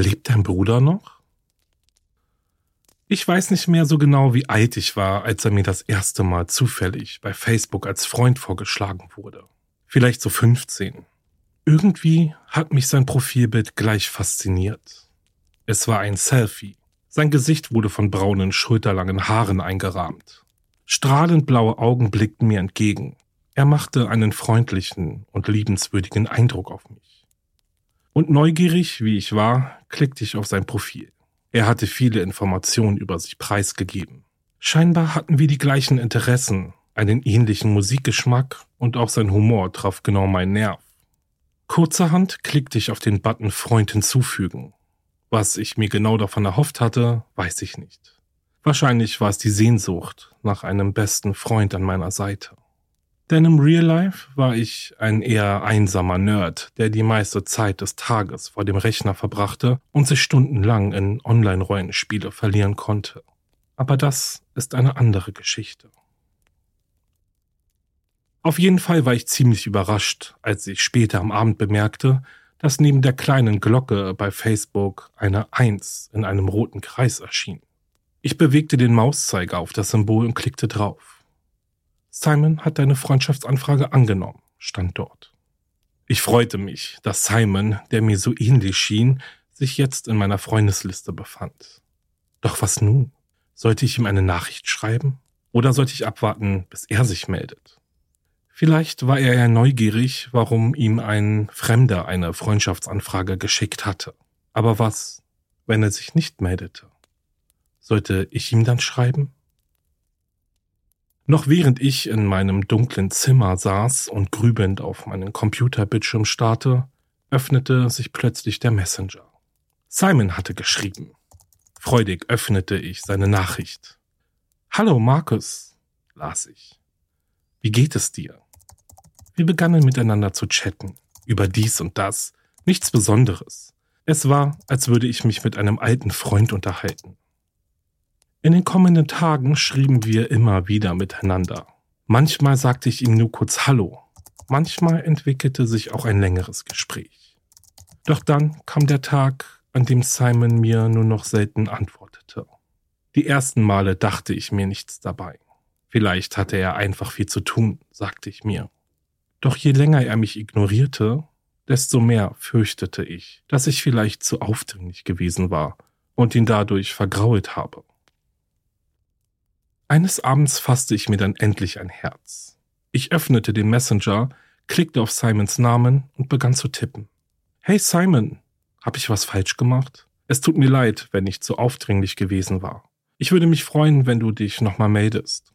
Lebt dein Bruder noch? Ich weiß nicht mehr so genau, wie alt ich war, als er mir das erste Mal zufällig bei Facebook als Freund vorgeschlagen wurde. Vielleicht so 15. Irgendwie hat mich sein Profilbild gleich fasziniert. Es war ein Selfie. Sein Gesicht wurde von braunen, schulterlangen Haaren eingerahmt. Strahlend blaue Augen blickten mir entgegen. Er machte einen freundlichen und liebenswürdigen Eindruck auf mich. Und neugierig, wie ich war, klickte ich auf sein Profil. Er hatte viele Informationen über sich preisgegeben. Scheinbar hatten wir die gleichen Interessen, einen ähnlichen Musikgeschmack und auch sein Humor traf genau meinen Nerv. Kurzerhand klickte ich auf den Button Freund hinzufügen. Was ich mir genau davon erhofft hatte, weiß ich nicht. Wahrscheinlich war es die Sehnsucht nach einem besten Freund an meiner Seite. Denn im Real Life war ich ein eher einsamer Nerd, der die meiste Zeit des Tages vor dem Rechner verbrachte und sich stundenlang in Online-Rollenspiele verlieren konnte. Aber das ist eine andere Geschichte. Auf jeden Fall war ich ziemlich überrascht, als ich später am Abend bemerkte, dass neben der kleinen Glocke bei Facebook eine Eins in einem roten Kreis erschien. Ich bewegte den Mauszeiger auf das Symbol und klickte drauf. Simon hat deine Freundschaftsanfrage angenommen, stand dort. Ich freute mich, dass Simon, der mir so ähnlich schien, sich jetzt in meiner Freundesliste befand. Doch was nun? Sollte ich ihm eine Nachricht schreiben? Oder sollte ich abwarten, bis er sich meldet? Vielleicht war er ja neugierig, warum ihm ein Fremder eine Freundschaftsanfrage geschickt hatte. Aber was, wenn er sich nicht meldete? Sollte ich ihm dann schreiben? Noch während ich in meinem dunklen Zimmer saß und grübelnd auf meinen Computerbildschirm starrte, öffnete sich plötzlich der Messenger. Simon hatte geschrieben. Freudig öffnete ich seine Nachricht. Hallo Markus, las ich. Wie geht es dir? Wir begannen miteinander zu chatten, über dies und das, nichts Besonderes. Es war, als würde ich mich mit einem alten Freund unterhalten. In den kommenden Tagen schrieben wir immer wieder miteinander. Manchmal sagte ich ihm nur kurz Hallo, manchmal entwickelte sich auch ein längeres Gespräch. Doch dann kam der Tag, an dem Simon mir nur noch selten antwortete. Die ersten Male dachte ich mir nichts dabei. Vielleicht hatte er einfach viel zu tun, sagte ich mir. Doch je länger er mich ignorierte, desto mehr fürchtete ich, dass ich vielleicht zu aufdringlich gewesen war und ihn dadurch vergrault habe. Eines Abends fasste ich mir dann endlich ein Herz. Ich öffnete den Messenger, klickte auf Simons Namen und begann zu tippen. Hey Simon, hab ich was falsch gemacht? Es tut mir leid, wenn ich zu aufdringlich gewesen war. Ich würde mich freuen, wenn du dich nochmal meldest.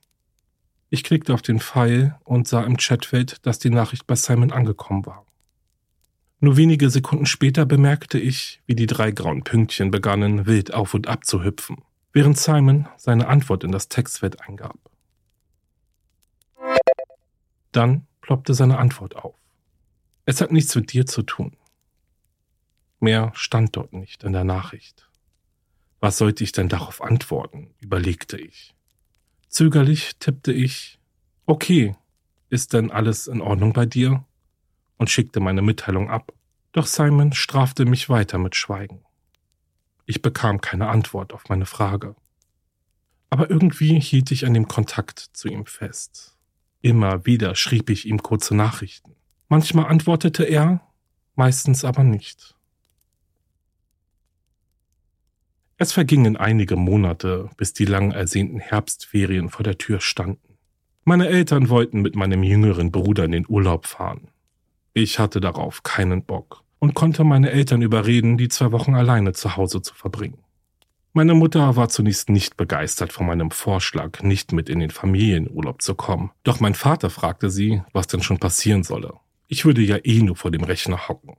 Ich klickte auf den Pfeil und sah im Chatfeld, dass die Nachricht bei Simon angekommen war. Nur wenige Sekunden später bemerkte ich, wie die drei grauen Pünktchen begannen, wild auf und ab zu hüpfen, während Simon seine Antwort in das Textfeld eingab. Dann ploppte seine Antwort auf. Es hat nichts mit dir zu tun. Mehr stand dort nicht in der Nachricht. Was sollte ich denn darauf antworten, überlegte ich. Zögerlich tippte ich Okay, ist denn alles in Ordnung bei dir? und schickte meine Mitteilung ab. Doch Simon strafte mich weiter mit Schweigen. Ich bekam keine Antwort auf meine Frage. Aber irgendwie hielt ich an dem Kontakt zu ihm fest. Immer wieder schrieb ich ihm kurze Nachrichten. Manchmal antwortete er, meistens aber nicht. Es vergingen einige Monate, bis die lang ersehnten Herbstferien vor der Tür standen. Meine Eltern wollten mit meinem jüngeren Bruder in den Urlaub fahren. Ich hatte darauf keinen Bock und konnte meine Eltern überreden, die zwei Wochen alleine zu Hause zu verbringen. Meine Mutter war zunächst nicht begeistert von meinem Vorschlag, nicht mit in den Familienurlaub zu kommen. Doch mein Vater fragte sie, was denn schon passieren solle. Ich würde ja eh nur vor dem Rechner hocken.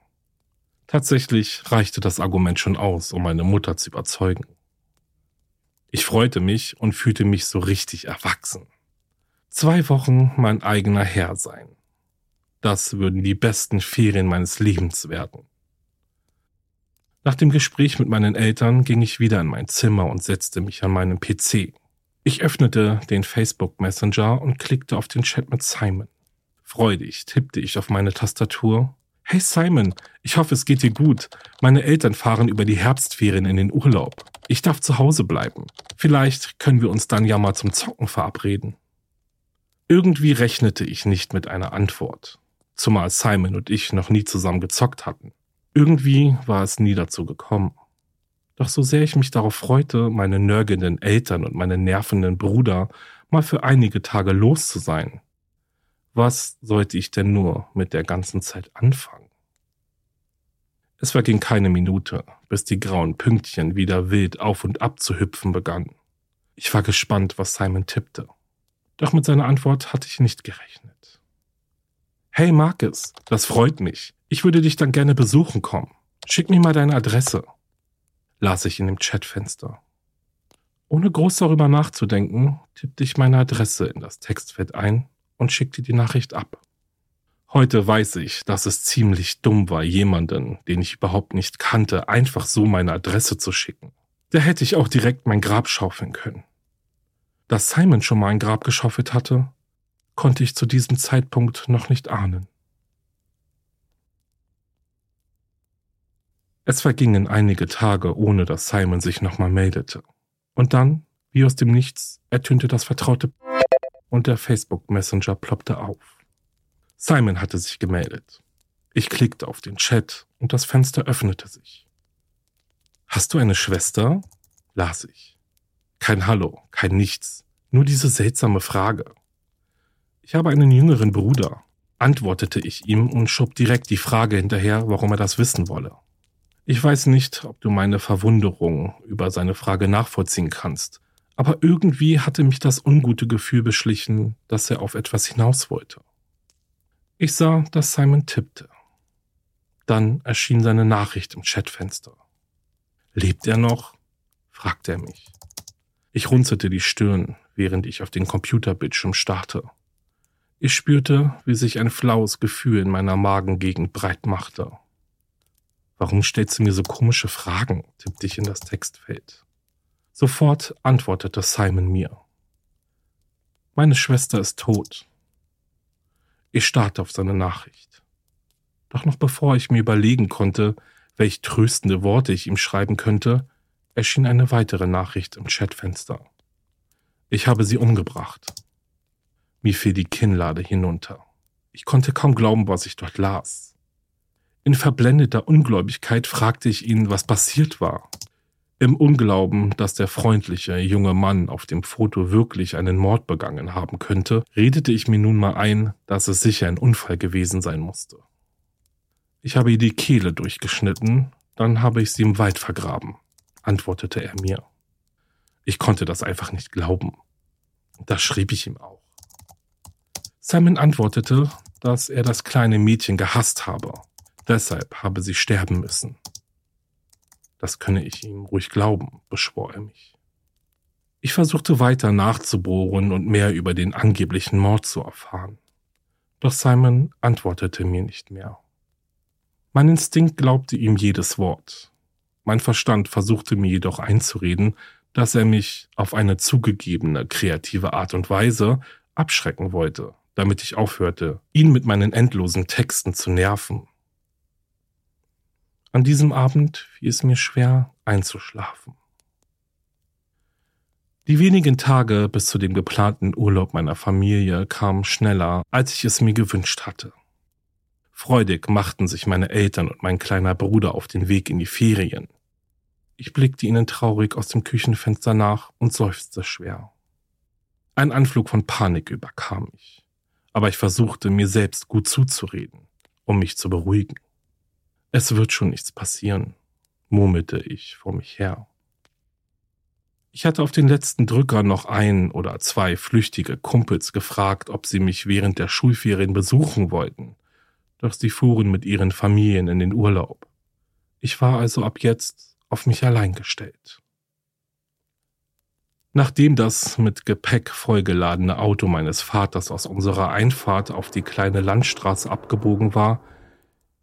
Tatsächlich reichte das Argument schon aus, um meine Mutter zu überzeugen. Ich freute mich und fühlte mich so richtig erwachsen. Zwei Wochen mein eigener Herr sein. Das würden die besten Ferien meines Lebens werden. Nach dem Gespräch mit meinen Eltern ging ich wieder in mein Zimmer und setzte mich an meinen PC. Ich öffnete den Facebook Messenger und klickte auf den Chat mit Simon. Freudig tippte ich auf meine Tastatur Hey Simon, ich hoffe, es geht dir gut. Meine Eltern fahren über die Herbstferien in den Urlaub. Ich darf zu Hause bleiben. Vielleicht können wir uns dann ja mal zum Zocken verabreden. Irgendwie rechnete ich nicht mit einer Antwort, zumal Simon und ich noch nie zusammen gezockt hatten. Irgendwie war es nie dazu gekommen. Doch so sehr ich mich darauf freute, meine nörgelnden Eltern und meinen nervenden Bruder mal für einige Tage los zu sein, was sollte ich denn nur mit der ganzen Zeit anfangen? Es verging keine Minute, bis die grauen Pünktchen wieder wild auf und ab zu hüpfen begannen. Ich war gespannt, was Simon tippte. Doch mit seiner Antwort hatte ich nicht gerechnet. Hey Marcus, das freut mich. Ich würde dich dann gerne besuchen kommen. Schick mir mal deine Adresse, las ich in dem Chatfenster. Ohne groß darüber nachzudenken, tippte ich meine Adresse in das Textfeld ein und schickte die Nachricht ab. Heute weiß ich, dass es ziemlich dumm war, jemanden, den ich überhaupt nicht kannte, einfach so meine Adresse zu schicken. Da hätte ich auch direkt mein Grab schaufeln können. Dass Simon schon mal ein Grab geschaufelt hatte, konnte ich zu diesem Zeitpunkt noch nicht ahnen. Es vergingen einige Tage, ohne dass Simon sich nochmal meldete. Und dann, wie aus dem Nichts, ertönte das vertraute und der Facebook Messenger ploppte auf. Simon hatte sich gemeldet. Ich klickte auf den Chat und das Fenster öffnete sich. Hast du eine Schwester? las ich. Kein Hallo, kein Nichts, nur diese seltsame Frage. Ich habe einen jüngeren Bruder, antwortete ich ihm und schob direkt die Frage hinterher, warum er das wissen wolle. Ich weiß nicht, ob du meine Verwunderung über seine Frage nachvollziehen kannst, aber irgendwie hatte mich das ungute Gefühl beschlichen, dass er auf etwas hinaus wollte. Ich sah, dass Simon tippte. Dann erschien seine Nachricht im Chatfenster. Lebt er noch? fragte er mich. Ich runzelte die Stirn, während ich auf den Computerbildschirm starrte. Ich spürte, wie sich ein flaues Gefühl in meiner Magengegend breit machte. Warum stellst du mir so komische Fragen? tippte ich in das Textfeld. Sofort antwortete Simon mir. Meine Schwester ist tot. Ich starrte auf seine Nachricht. Doch noch bevor ich mir überlegen konnte, welch tröstende Worte ich ihm schreiben könnte, erschien eine weitere Nachricht im Chatfenster. Ich habe sie umgebracht. Mir fiel die Kinnlade hinunter. Ich konnte kaum glauben, was ich dort las. In verblendeter Ungläubigkeit fragte ich ihn, was passiert war. Im Unglauben, dass der freundliche junge Mann auf dem Foto wirklich einen Mord begangen haben könnte, redete ich mir nun mal ein, dass es sicher ein Unfall gewesen sein musste. Ich habe ihr die Kehle durchgeschnitten, dann habe ich sie im Wald vergraben, antwortete er mir. Ich konnte das einfach nicht glauben. Das schrieb ich ihm auch. Simon antwortete, dass er das kleine Mädchen gehasst habe. Deshalb habe sie sterben müssen. Das könne ich ihm ruhig glauben, beschwor er mich. Ich versuchte weiter nachzubohren und mehr über den angeblichen Mord zu erfahren. Doch Simon antwortete mir nicht mehr. Mein Instinkt glaubte ihm jedes Wort. Mein Verstand versuchte mir jedoch einzureden, dass er mich auf eine zugegebene kreative Art und Weise abschrecken wollte, damit ich aufhörte, ihn mit meinen endlosen Texten zu nerven an diesem Abend fiel es mir schwer einzuschlafen. Die wenigen Tage bis zu dem geplanten Urlaub meiner Familie kamen schneller, als ich es mir gewünscht hatte. Freudig machten sich meine Eltern und mein kleiner Bruder auf den Weg in die Ferien. Ich blickte ihnen traurig aus dem Küchenfenster nach und seufzte schwer. Ein Anflug von Panik überkam mich, aber ich versuchte mir selbst gut zuzureden, um mich zu beruhigen. Es wird schon nichts passieren, murmelte ich vor mich her. Ich hatte auf den letzten Drücker noch ein oder zwei flüchtige Kumpels gefragt, ob sie mich während der Schulferien besuchen wollten, doch sie fuhren mit ihren Familien in den Urlaub. Ich war also ab jetzt auf mich allein gestellt. Nachdem das mit Gepäck vollgeladene Auto meines Vaters aus unserer Einfahrt auf die kleine Landstraße abgebogen war,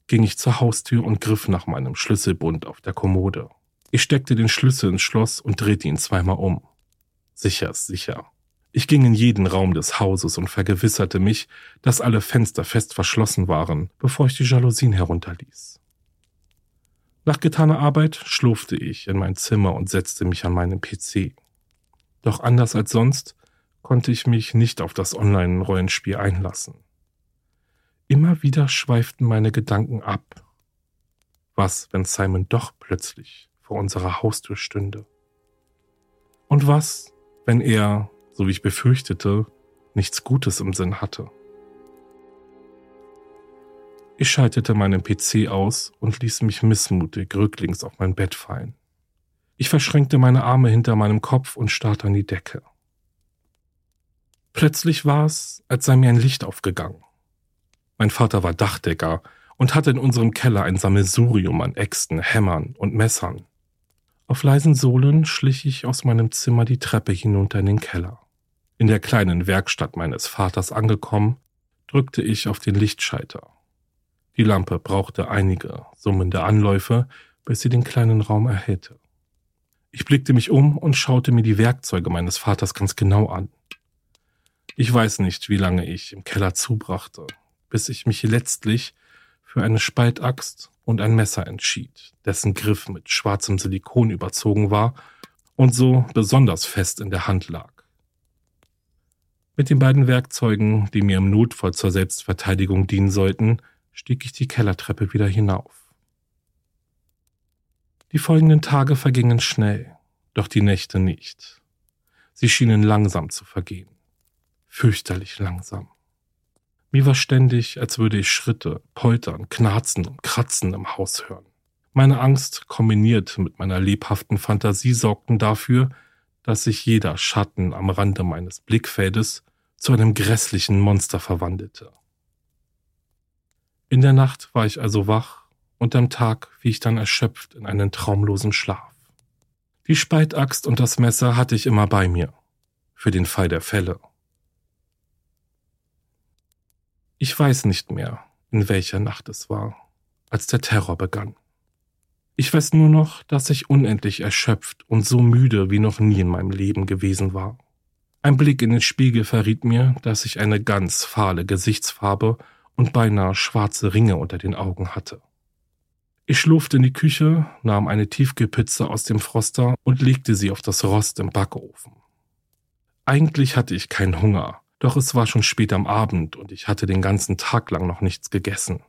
ging ich zur Haustür und griff nach meinem Schlüsselbund auf der Kommode. Ich steckte den Schlüssel ins Schloss und drehte ihn zweimal um. Sicher ist sicher. Ich ging in jeden Raum des Hauses und vergewisserte mich, dass alle Fenster fest verschlossen waren, bevor ich die Jalousien herunterließ. Nach getaner Arbeit schlurfte ich in mein Zimmer und setzte mich an meinen PC. Doch anders als sonst konnte ich mich nicht auf das Online-Rollenspiel einlassen. Immer wieder schweiften meine Gedanken ab. Was, wenn Simon doch plötzlich vor unserer Haustür stünde. Und was, wenn er, so wie ich befürchtete, nichts Gutes im Sinn hatte? Ich schaltete meinen PC aus und ließ mich missmutig rücklings auf mein Bett fallen. Ich verschränkte meine Arme hinter meinem Kopf und starrte an die Decke. Plötzlich war es, als sei mir ein Licht aufgegangen. Mein Vater war Dachdecker und hatte in unserem Keller ein Sammelsurium an Äxten, Hämmern und Messern. Auf leisen Sohlen schlich ich aus meinem Zimmer die Treppe hinunter in den Keller. In der kleinen Werkstatt meines Vaters angekommen, drückte ich auf den Lichtschalter. Die Lampe brauchte einige summende Anläufe, bis sie den kleinen Raum erhellte. Ich blickte mich um und schaute mir die Werkzeuge meines Vaters ganz genau an. Ich weiß nicht, wie lange ich im Keller zubrachte, bis ich mich letztlich für eine Spaltaxt und ein Messer entschied, dessen Griff mit schwarzem Silikon überzogen war und so besonders fest in der Hand lag. Mit den beiden Werkzeugen, die mir im Notfall zur Selbstverteidigung dienen sollten, stieg ich die Kellertreppe wieder hinauf. Die folgenden Tage vergingen schnell, doch die Nächte nicht. Sie schienen langsam zu vergehen, fürchterlich langsam. Mir war ständig, als würde ich Schritte, Poltern, Knarzen und Kratzen im Haus hören. Meine Angst kombiniert mit meiner lebhaften Fantasie sorgten dafür, dass sich jeder Schatten am Rande meines Blickfeldes zu einem grässlichen Monster verwandelte. In der Nacht war ich also wach und am Tag fiel ich dann erschöpft in einen traumlosen Schlaf. Die Speitaxt und das Messer hatte ich immer bei mir, für den Fall der Fälle. Ich weiß nicht mehr, in welcher Nacht es war, als der Terror begann. Ich weiß nur noch, dass ich unendlich erschöpft und so müde wie noch nie in meinem Leben gewesen war. Ein Blick in den Spiegel verriet mir, dass ich eine ganz fahle Gesichtsfarbe und beinahe schwarze Ringe unter den Augen hatte. Ich schlurfte in die Küche, nahm eine Tiefkühlpizza aus dem Froster und legte sie auf das Rost im Backofen. Eigentlich hatte ich keinen Hunger, doch es war schon spät am Abend und ich hatte den ganzen Tag lang noch nichts gegessen.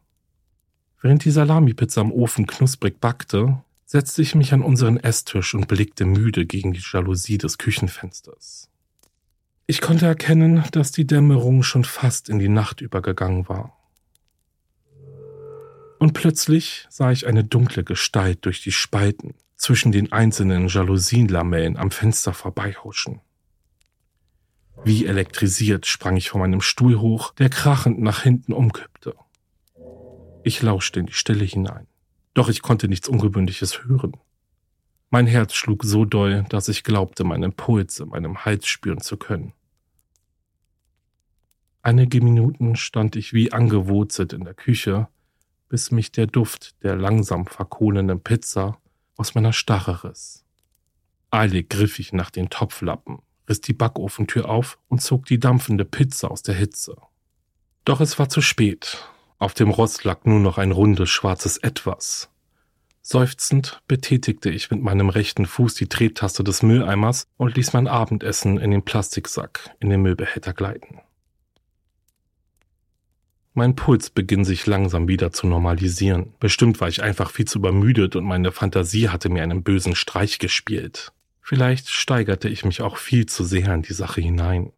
Während die Salamipizza am Ofen knusprig backte, setzte ich mich an unseren Esstisch und blickte müde gegen die Jalousie des Küchenfensters. Ich konnte erkennen, dass die Dämmerung schon fast in die Nacht übergegangen war. Und plötzlich sah ich eine dunkle Gestalt durch die Spalten zwischen den einzelnen Jalousienlamellen am Fenster vorbeihuschen. Wie elektrisiert sprang ich von meinem Stuhl hoch, der krachend nach hinten umkippte. Ich lauschte in die Stille hinein, doch ich konnte nichts Ungewöhnliches hören. Mein Herz schlug so doll, dass ich glaubte, meinen Puls in meinem Hals spüren zu können. Einige Minuten stand ich wie angewurzelt in der Küche, bis mich der Duft der langsam verkohlenden Pizza aus meiner Starre riss. Eilig griff ich nach den Topflappen, riss die Backofentür auf und zog die dampfende Pizza aus der Hitze. Doch es war zu spät. Auf dem Rost lag nur noch ein rundes schwarzes Etwas. Seufzend betätigte ich mit meinem rechten Fuß die Drehtaste des Mülleimers und ließ mein Abendessen in den Plastiksack in den Müllbehälter gleiten. Mein Puls beginnt sich langsam wieder zu normalisieren. Bestimmt war ich einfach viel zu übermüdet und meine Fantasie hatte mir einen bösen Streich gespielt. Vielleicht steigerte ich mich auch viel zu sehr in die Sache hinein.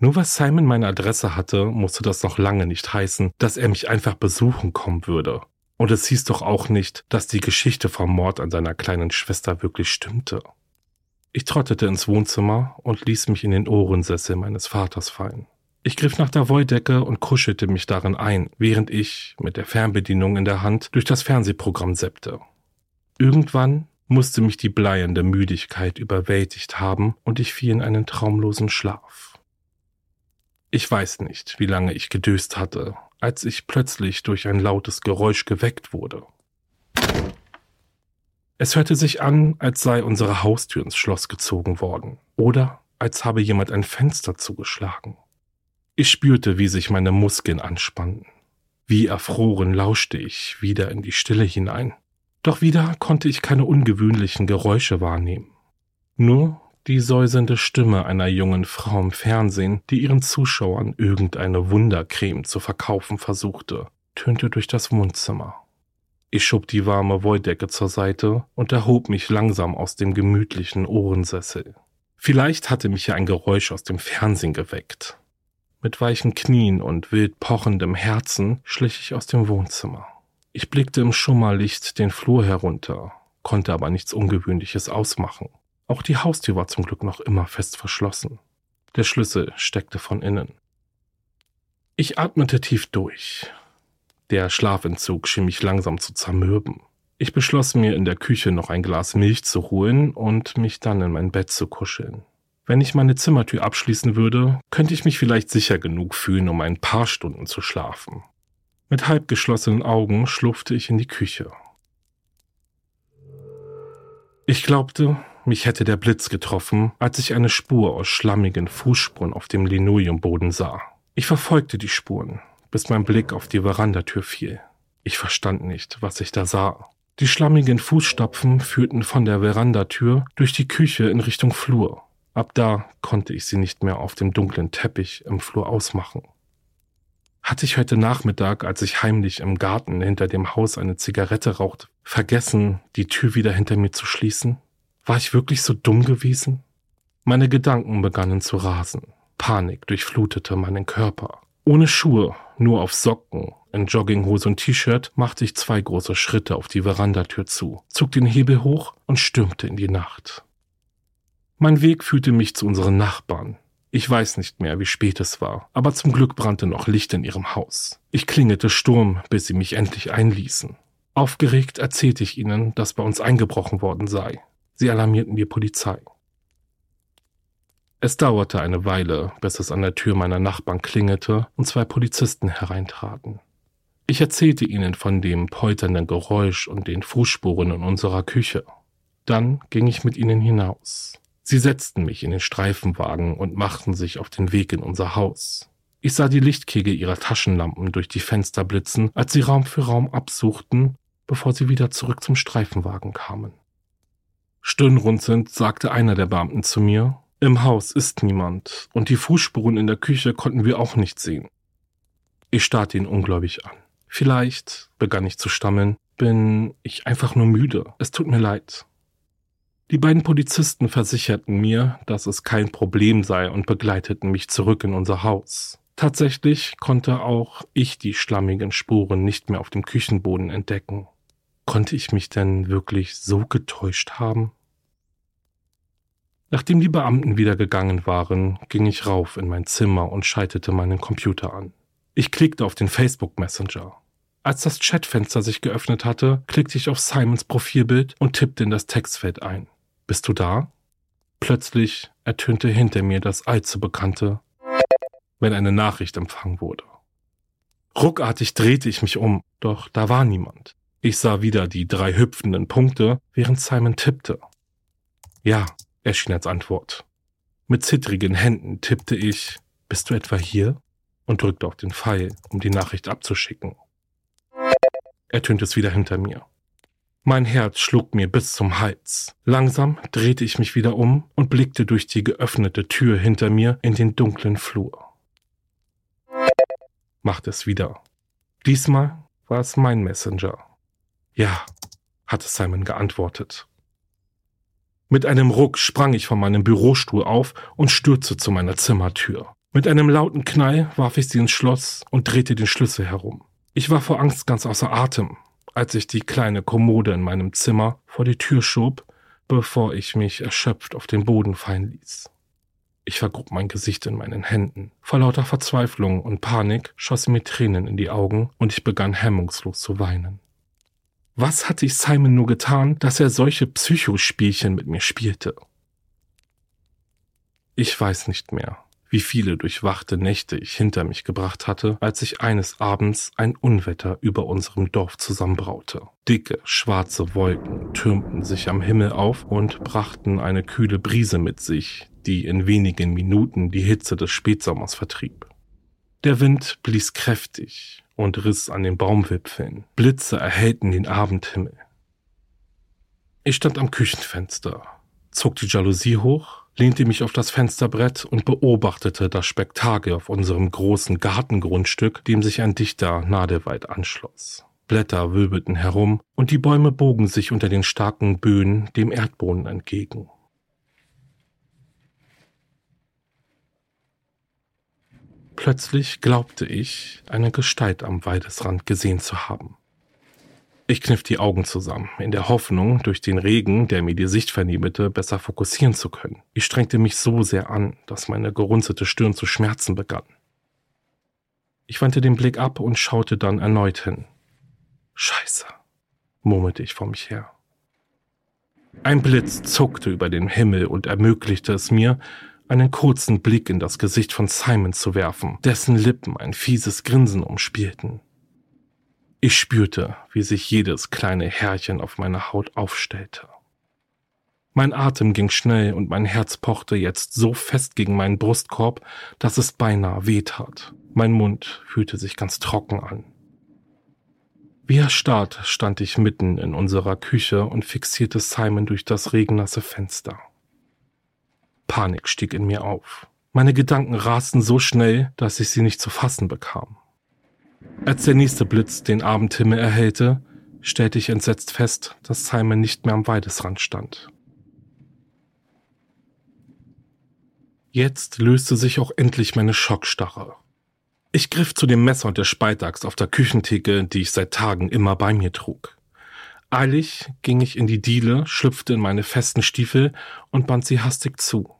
Nur weil Simon meine Adresse hatte, musste das noch lange nicht heißen, dass er mich einfach besuchen kommen würde. Und es hieß doch auch nicht, dass die Geschichte vom Mord an seiner kleinen Schwester wirklich stimmte. Ich trottete ins Wohnzimmer und ließ mich in den Ohrensessel meines Vaters fallen. Ich griff nach der Wolldecke und kuschelte mich darin ein, während ich, mit der Fernbedienung in der Hand, durch das Fernsehprogramm seppte. Irgendwann musste mich die bleiende Müdigkeit überwältigt haben und ich fiel in einen traumlosen Schlaf. Ich weiß nicht, wie lange ich gedöst hatte, als ich plötzlich durch ein lautes Geräusch geweckt wurde. Es hörte sich an, als sei unsere Haustür ins Schloss gezogen worden oder als habe jemand ein Fenster zugeschlagen. Ich spürte, wie sich meine Muskeln anspannten. Wie erfroren lauschte ich wieder in die Stille hinein. Doch wieder konnte ich keine ungewöhnlichen Geräusche wahrnehmen. Nur die säusende Stimme einer jungen Frau im Fernsehen, die ihren Zuschauern irgendeine Wundercreme zu verkaufen versuchte, tönte durch das Wohnzimmer. Ich schob die warme Wolldecke zur Seite und erhob mich langsam aus dem gemütlichen Ohrensessel. Vielleicht hatte mich ja ein Geräusch aus dem Fernsehen geweckt. Mit weichen Knien und wild pochendem Herzen schlich ich aus dem Wohnzimmer. Ich blickte im Schummerlicht den Flur herunter, konnte aber nichts Ungewöhnliches ausmachen. Auch die Haustür war zum Glück noch immer fest verschlossen. Der Schlüssel steckte von innen. Ich atmete tief durch. Der Schlafentzug schien mich langsam zu zermürben. Ich beschloss mir in der Küche noch ein Glas Milch zu holen und mich dann in mein Bett zu kuscheln. Wenn ich meine Zimmertür abschließen würde, könnte ich mich vielleicht sicher genug fühlen, um ein paar Stunden zu schlafen. Mit halb geschlossenen Augen schlurfte ich in die Küche. Ich glaubte, mich hätte der Blitz getroffen, als ich eine Spur aus schlammigen Fußspuren auf dem Linoleumboden sah. Ich verfolgte die Spuren, bis mein Blick auf die Verandatür fiel. Ich verstand nicht, was ich da sah. Die schlammigen Fußstapfen führten von der Verandatür durch die Küche in Richtung Flur. Ab da konnte ich sie nicht mehr auf dem dunklen Teppich im Flur ausmachen. Hatte ich heute Nachmittag, als ich heimlich im Garten hinter dem Haus eine Zigarette rauchte, vergessen, die Tür wieder hinter mir zu schließen? War ich wirklich so dumm gewesen? Meine Gedanken begannen zu rasen. Panik durchflutete meinen Körper. Ohne Schuhe, nur auf Socken, in Jogginghose und T-Shirt machte ich zwei große Schritte auf die Verandatür zu, zog den Hebel hoch und stürmte in die Nacht. Mein Weg führte mich zu unseren Nachbarn. Ich weiß nicht mehr, wie spät es war, aber zum Glück brannte noch Licht in ihrem Haus. Ich klingelte Sturm, bis sie mich endlich einließen. Aufgeregt erzählte ich ihnen, dass bei uns eingebrochen worden sei. Sie alarmierten die Polizei. Es dauerte eine Weile, bis es an der Tür meiner Nachbarn klingelte und zwei Polizisten hereintraten. Ich erzählte ihnen von dem polternden Geräusch und den Fußspuren in unserer Küche. Dann ging ich mit ihnen hinaus. Sie setzten mich in den Streifenwagen und machten sich auf den Weg in unser Haus. Ich sah die Lichtkegel ihrer Taschenlampen durch die Fenster blitzen, als sie Raum für Raum absuchten, bevor sie wieder zurück zum Streifenwagen kamen. Stirnrunzelnd sagte einer der Beamten zu mir, im Haus ist niemand und die Fußspuren in der Küche konnten wir auch nicht sehen. Ich starrte ihn ungläubig an. Vielleicht, begann ich zu stammeln, bin ich einfach nur müde. Es tut mir leid. Die beiden Polizisten versicherten mir, dass es kein Problem sei und begleiteten mich zurück in unser Haus. Tatsächlich konnte auch ich die schlammigen Spuren nicht mehr auf dem Küchenboden entdecken. Konnte ich mich denn wirklich so getäuscht haben? Nachdem die Beamten wieder gegangen waren, ging ich rauf in mein Zimmer und schaltete meinen Computer an. Ich klickte auf den Facebook Messenger. Als das Chatfenster sich geöffnet hatte, klickte ich auf Simons Profilbild und tippte in das Textfeld ein. Bist du da? Plötzlich ertönte hinter mir das allzu bekannte, wenn eine Nachricht empfangen wurde. Ruckartig drehte ich mich um, doch da war niemand. Ich sah wieder die drei hüpfenden Punkte, während Simon tippte. Ja, erschien als Antwort. Mit zittrigen Händen tippte ich, bist du etwa hier? und drückte auf den Pfeil, um die Nachricht abzuschicken. Ertönte es wieder hinter mir. Mein Herz schlug mir bis zum Hals. Langsam drehte ich mich wieder um und blickte durch die geöffnete Tür hinter mir in den dunklen Flur. Machte es wieder. Diesmal war es mein Messenger. Ja, hatte Simon geantwortet. Mit einem Ruck sprang ich von meinem Bürostuhl auf und stürzte zu meiner Zimmertür. Mit einem lauten Knall warf ich sie ins Schloss und drehte den Schlüssel herum. Ich war vor Angst ganz außer Atem als ich die kleine Kommode in meinem Zimmer vor die Tür schob, bevor ich mich erschöpft auf den Boden fallen ließ. Ich vergrub mein Gesicht in meinen Händen. Vor lauter Verzweiflung und Panik schossen mir Tränen in die Augen und ich begann hemmungslos zu weinen. Was hatte ich Simon nur getan, dass er solche Psychospielchen mit mir spielte? Ich weiß nicht mehr wie viele durchwachte Nächte ich hinter mich gebracht hatte, als sich eines Abends ein Unwetter über unserem Dorf zusammenbraute. Dicke, schwarze Wolken türmten sich am Himmel auf und brachten eine kühle Brise mit sich, die in wenigen Minuten die Hitze des Spätsommers vertrieb. Der Wind blies kräftig und riss an den Baumwipfeln. Blitze erhellten den Abendhimmel. Ich stand am Küchenfenster, zog die Jalousie hoch lehnte mich auf das Fensterbrett und beobachtete das Spektakel auf unserem großen Gartengrundstück, dem sich ein dichter Nadelwald anschloss. Blätter wirbelten herum und die Bäume bogen sich unter den starken Böen dem Erdboden entgegen. Plötzlich glaubte ich, eine Gestalt am Waldesrand gesehen zu haben. Ich kniff die Augen zusammen, in der Hoffnung, durch den Regen, der mir die Sicht vernebete, besser fokussieren zu können. Ich strengte mich so sehr an, dass meine gerunzelte Stirn zu schmerzen begann. Ich wandte den Blick ab und schaute dann erneut hin. Scheiße, murmelte ich vor mich her. Ein Blitz zuckte über den Himmel und ermöglichte es mir, einen kurzen Blick in das Gesicht von Simon zu werfen, dessen Lippen ein fieses Grinsen umspielten. Ich spürte, wie sich jedes kleine Härchen auf meiner Haut aufstellte. Mein Atem ging schnell und mein Herz pochte jetzt so fest gegen meinen Brustkorb, dass es beinahe wehtat. Mein Mund fühlte sich ganz trocken an. Wie erstarrt stand ich mitten in unserer Küche und fixierte Simon durch das regennasse Fenster. Panik stieg in mir auf. Meine Gedanken rasten so schnell, dass ich sie nicht zu fassen bekam. Als der nächste Blitz den Abendhimmel erhellte, stellte ich entsetzt fest, dass Simon nicht mehr am Weidesrand stand. Jetzt löste sich auch endlich meine Schockstarre. Ich griff zu dem Messer und der Speitaxt auf der Küchentheke, die ich seit Tagen immer bei mir trug. Eilig ging ich in die Diele, schlüpfte in meine festen Stiefel und band sie hastig zu.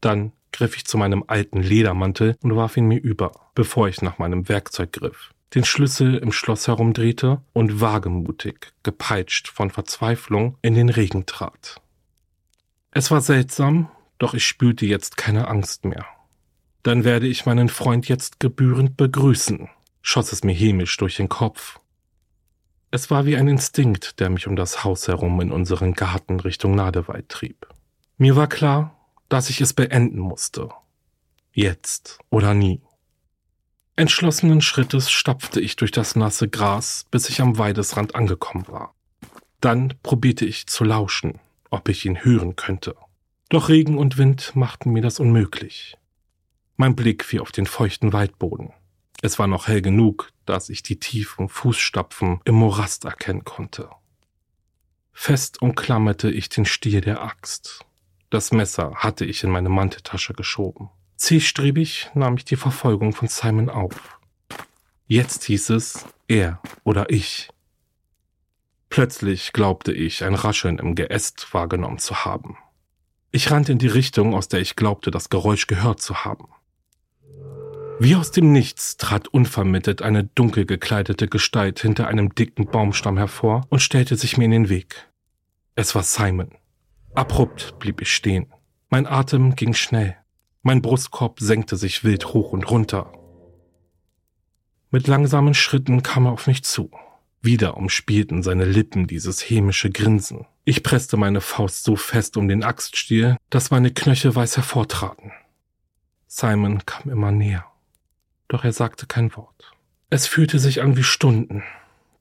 Dann griff ich zu meinem alten Ledermantel und warf ihn mir über, bevor ich nach meinem Werkzeug griff, den Schlüssel im Schloss herumdrehte und wagemutig, gepeitscht von Verzweiflung, in den Regen trat. Es war seltsam, doch ich spürte jetzt keine Angst mehr. Dann werde ich meinen Freund jetzt gebührend begrüßen, schoss es mir hämisch durch den Kopf. Es war wie ein Instinkt, der mich um das Haus herum in unseren Garten Richtung Nadewald trieb. Mir war klar, dass ich es beenden musste. Jetzt oder nie. Entschlossenen Schrittes stapfte ich durch das nasse Gras, bis ich am Weidesrand angekommen war. Dann probierte ich zu lauschen, ob ich ihn hören könnte. Doch Regen und Wind machten mir das unmöglich. Mein Blick fiel auf den feuchten Waldboden. Es war noch hell genug, dass ich die tiefen Fußstapfen im Morast erkennen konnte. Fest umklammerte ich den Stiel der Axt. Das Messer hatte ich in meine Manteltasche geschoben. Zielstrebig nahm ich die Verfolgung von Simon auf. Jetzt hieß es er oder ich. Plötzlich glaubte ich, ein Rascheln im Geäst wahrgenommen zu haben. Ich rannte in die Richtung, aus der ich glaubte, das Geräusch gehört zu haben. Wie aus dem Nichts trat unvermittelt eine dunkel gekleidete Gestalt hinter einem dicken Baumstamm hervor und stellte sich mir in den Weg. Es war Simon. Abrupt blieb ich stehen. Mein Atem ging schnell. Mein Brustkorb senkte sich wild hoch und runter. Mit langsamen Schritten kam er auf mich zu. Wieder umspielten seine Lippen dieses hämische Grinsen. Ich presste meine Faust so fest um den Axtstiel, dass meine Knöchel weiß hervortraten. Simon kam immer näher. Doch er sagte kein Wort. Es fühlte sich an wie Stunden.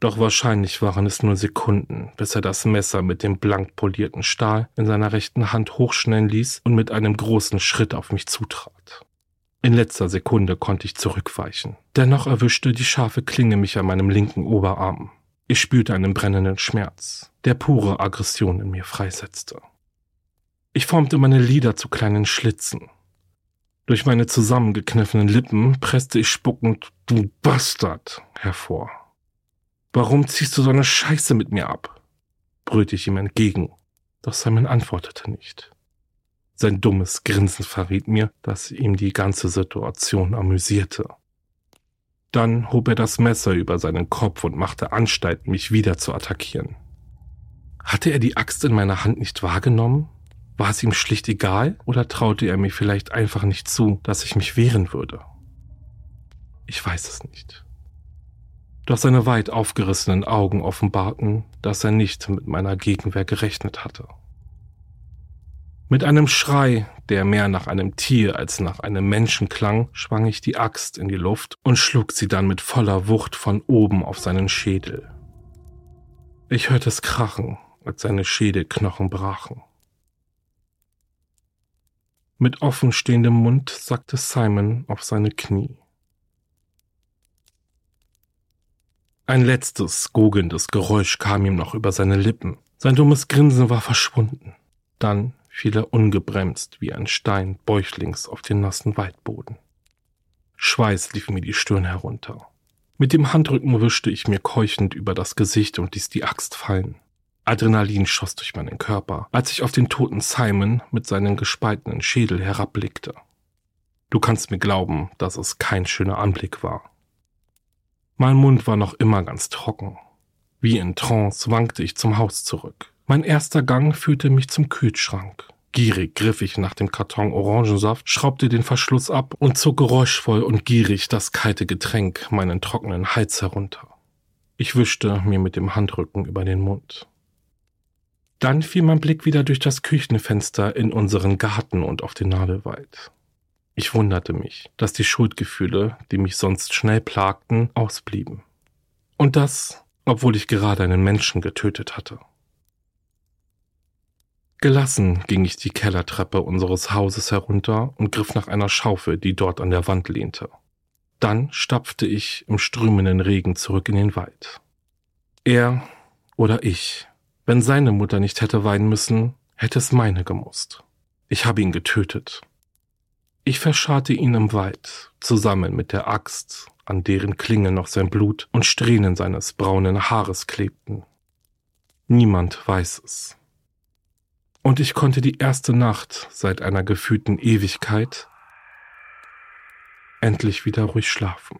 Doch wahrscheinlich waren es nur Sekunden, bis er das Messer mit dem blank polierten Stahl in seiner rechten Hand hochschnellen ließ und mit einem großen Schritt auf mich zutrat. In letzter Sekunde konnte ich zurückweichen. Dennoch erwischte die scharfe Klinge mich an meinem linken Oberarm. Ich spürte einen brennenden Schmerz, der pure Aggression in mir freisetzte. Ich formte meine Lider zu kleinen Schlitzen. Durch meine zusammengekniffenen Lippen presste ich spuckend Du Bastard hervor. Warum ziehst du so eine Scheiße mit mir ab? brüllte ich ihm entgegen, doch Simon antwortete nicht. Sein dummes Grinsen verriet mir, dass ihm die ganze Situation amüsierte. Dann hob er das Messer über seinen Kopf und machte Anstalt, mich wieder zu attackieren. Hatte er die Axt in meiner Hand nicht wahrgenommen? War es ihm schlicht egal oder traute er mir vielleicht einfach nicht zu, dass ich mich wehren würde? Ich weiß es nicht. Doch seine weit aufgerissenen Augen offenbarten, dass er nicht mit meiner Gegenwehr gerechnet hatte. Mit einem Schrei, der mehr nach einem Tier als nach einem Menschen klang, schwang ich die Axt in die Luft und schlug sie dann mit voller Wucht von oben auf seinen Schädel. Ich hörte es krachen, als seine Schädelknochen brachen. Mit offenstehendem Mund sackte Simon auf seine Knie. Ein letztes, gogelndes Geräusch kam ihm noch über seine Lippen. Sein dummes Grinsen war verschwunden. Dann fiel er ungebremst wie ein Stein bäuchlings auf den nassen Waldboden. Schweiß lief mir die Stirn herunter. Mit dem Handrücken wischte ich mir keuchend über das Gesicht und ließ die Axt fallen. Adrenalin schoss durch meinen Körper, als ich auf den toten Simon mit seinem gespaltenen Schädel herabblickte. Du kannst mir glauben, dass es kein schöner Anblick war. Mein Mund war noch immer ganz trocken. Wie in Trance wankte ich zum Haus zurück. Mein erster Gang führte mich zum Kühlschrank. Gierig griff ich nach dem Karton Orangensaft, schraubte den Verschluss ab und zog geräuschvoll und gierig das kalte Getränk meinen trockenen Hals herunter. Ich wischte mir mit dem Handrücken über den Mund. Dann fiel mein Blick wieder durch das Küchenfenster in unseren Garten und auf den Nadelwald. Ich wunderte mich, dass die Schuldgefühle, die mich sonst schnell plagten, ausblieben. Und das, obwohl ich gerade einen Menschen getötet hatte. Gelassen ging ich die Kellertreppe unseres Hauses herunter und griff nach einer Schaufel, die dort an der Wand lehnte. Dann stapfte ich im strömenden Regen zurück in den Wald. Er oder ich, wenn seine Mutter nicht hätte weinen müssen, hätte es meine gemusst. Ich habe ihn getötet ich verscharrte ihn im Wald, zusammen mit der Axt, an deren Klinge noch sein Blut und Strähnen seines braunen Haares klebten. Niemand weiß es. Und ich konnte die erste Nacht seit einer gefühlten Ewigkeit endlich wieder ruhig schlafen.